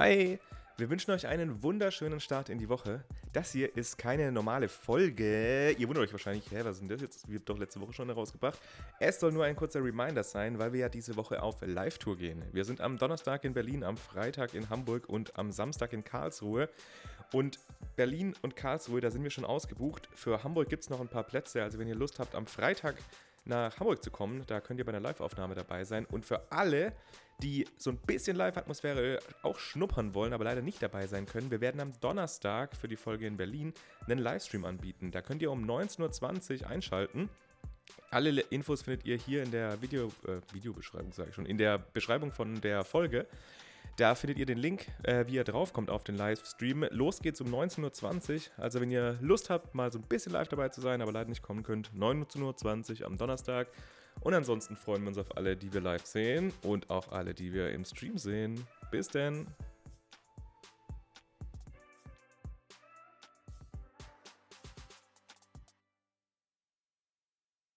Hi! Wir wünschen euch einen wunderschönen Start in die Woche. Das hier ist keine normale Folge. Ihr wundert euch wahrscheinlich, hä, was ist denn das jetzt? Wir haben doch letzte Woche schon herausgebracht. Es soll nur ein kurzer Reminder sein, weil wir ja diese Woche auf Live-Tour gehen. Wir sind am Donnerstag in Berlin, am Freitag in Hamburg und am Samstag in Karlsruhe. Und Berlin und Karlsruhe, da sind wir schon ausgebucht. Für Hamburg gibt es noch ein paar Plätze. Also wenn ihr Lust habt, am Freitag nach Hamburg zu kommen. Da könnt ihr bei einer Live-Aufnahme dabei sein. Und für alle, die so ein bisschen Live-Atmosphäre auch schnuppern wollen, aber leider nicht dabei sein können, wir werden am Donnerstag für die Folge in Berlin einen Livestream anbieten. Da könnt ihr um 19.20 Uhr einschalten. Alle Infos findet ihr hier in der Video, äh, Videobeschreibung, sage ich schon, in der Beschreibung von der Folge. Da findet ihr den Link, äh, wie ihr draufkommt auf den Livestream. Los geht's um 19.20 Uhr. Also wenn ihr Lust habt, mal so ein bisschen live dabei zu sein, aber leider nicht kommen könnt, 19.20 Uhr am Donnerstag. Und ansonsten freuen wir uns auf alle, die wir live sehen und auch alle, die wir im Stream sehen. Bis denn!